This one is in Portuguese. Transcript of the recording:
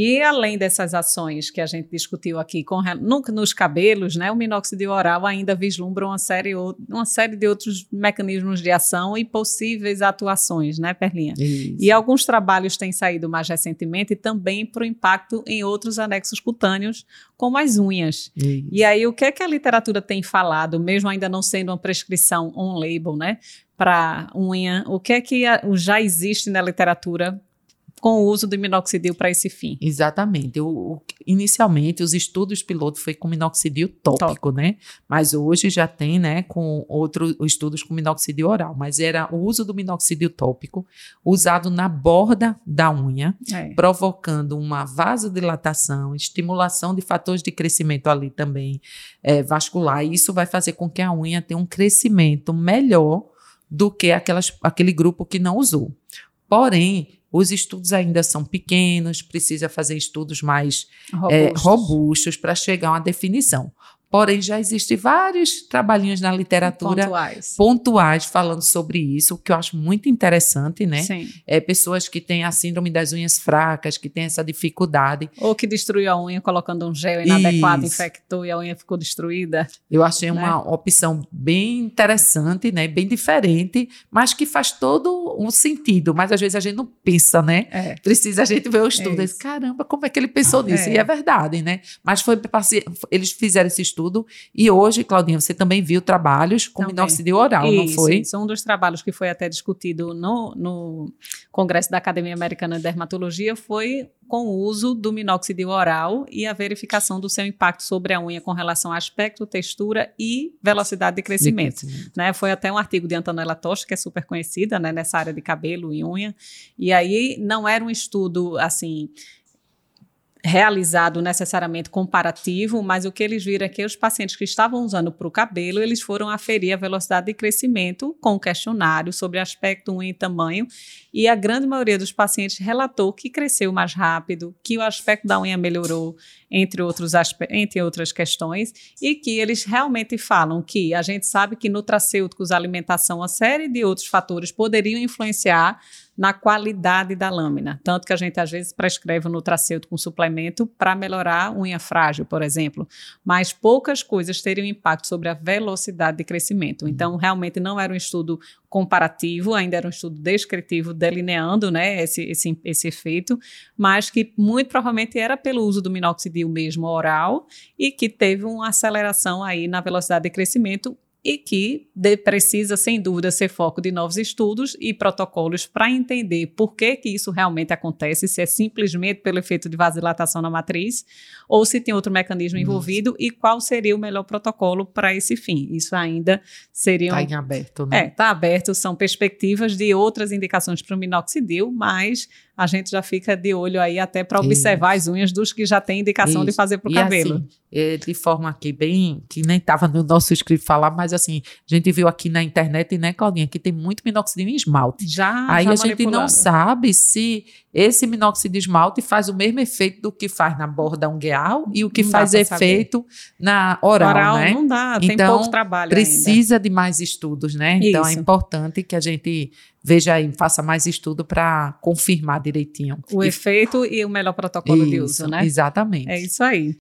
E além dessas ações que a gente discutiu aqui com, nos cabelos, né, o minoxidil oral ainda vislumbra uma série, uma série de outros mecanismos de ação e possíveis atuações, né, Perlinha? Isso. E alguns trabalhos têm saído mais recentemente também para o impacto em outros anexos cutâneos, como as unhas. Isso. E aí, o que é que a literatura tem falado, mesmo ainda não sendo uma prescrição on-label, né? Para unha, o que é que já existe na literatura com o uso do minoxidil para esse fim. Exatamente. O, inicialmente, os estudos piloto foi com minoxidil tópico, Top. né? Mas hoje já tem, né, com outros estudos com minoxidil oral. Mas era o uso do minoxidil tópico usado na borda da unha, é. provocando uma vasodilatação, estimulação de fatores de crescimento ali também é, vascular. E isso vai fazer com que a unha tenha um crescimento melhor do que aquelas, aquele grupo que não usou. Porém, os estudos ainda são pequenos, precisa fazer estudos mais robustos, é, robustos para chegar a uma definição. Porém, já existem vários trabalhinhos na literatura pontuais. pontuais. falando sobre isso, o que eu acho muito interessante, né? Sim. É, pessoas que têm a síndrome das unhas fracas, que têm essa dificuldade. Ou que destruiu a unha colocando um gel inadequado, isso. infectou e a unha ficou destruída. Eu achei né? uma opção bem interessante, né? Bem diferente, mas que faz todo um sentido. Mas às vezes a gente não pensa, né? É. Precisa a gente ver o estudo. É Caramba, como é que ele pensou nisso? É. E é verdade, né? Mas foi eles fizeram esse estudo estudo. E hoje, Claudinha, você também viu trabalhos com minoxidil oral, isso, não foi? Isso, um dos trabalhos que foi até discutido no, no Congresso da Academia Americana de Dermatologia foi com o uso do minoxidil oral e a verificação do seu impacto sobre a unha com relação a aspecto, textura e velocidade de crescimento. De crescimento. Né? Foi até um artigo de Antonella Tocha, que é super conhecida né, nessa área de cabelo e unha. E aí não era um estudo assim realizado necessariamente comparativo, mas o que eles viram é que os pacientes que estavam usando para o cabelo, eles foram aferir a velocidade de crescimento com questionário sobre aspecto, unha e tamanho, e a grande maioria dos pacientes relatou que cresceu mais rápido, que o aspecto da unha melhorou, entre, outros entre outras questões, e que eles realmente falam que a gente sabe que nutracêuticos, alimentação, uma série de outros fatores poderiam influenciar na qualidade da lâmina. Tanto que a gente às vezes prescreve o nutracêutico com suplemento para melhorar a unha frágil, por exemplo. Mas poucas coisas teriam impacto sobre a velocidade de crescimento. Então, realmente não era um estudo comparativo, ainda era um estudo descritivo, delineando né, esse, esse, esse efeito, mas que muito provavelmente era pelo uso do minoxidil mesmo oral e que teve uma aceleração aí na velocidade de crescimento e que de, precisa, sem dúvida, ser foco de novos estudos e protocolos para entender por que, que isso realmente acontece, se é simplesmente pelo efeito de vasodilatação na matriz ou se tem outro mecanismo envolvido e qual seria o melhor protocolo para esse fim. Isso ainda seria. Está em aberto, né? É, está aberto, são perspectivas de outras indicações para o minoxidil, mas a gente já fica de olho aí até para observar Isso. as unhas dos que já têm indicação Isso. de fazer para o cabelo. Assim, é, de forma aqui bem, que nem estava no nosso script falar, mas assim, a gente viu aqui na internet, né, Claudinha, que tem muito minoxidil em esmalte. Já, Aí já a gente não sabe se esse minoxidil de esmalte faz o mesmo efeito do que faz na borda ungueal e o que não faz efeito na oral, oral né? não dá, tem então, pouco trabalho precisa ainda. de mais estudos, né? Então é importante que a gente veja aí, faça mais estudo para confirmar direitinho. O e, efeito e o melhor protocolo isso, de uso, né? Exatamente. É isso aí.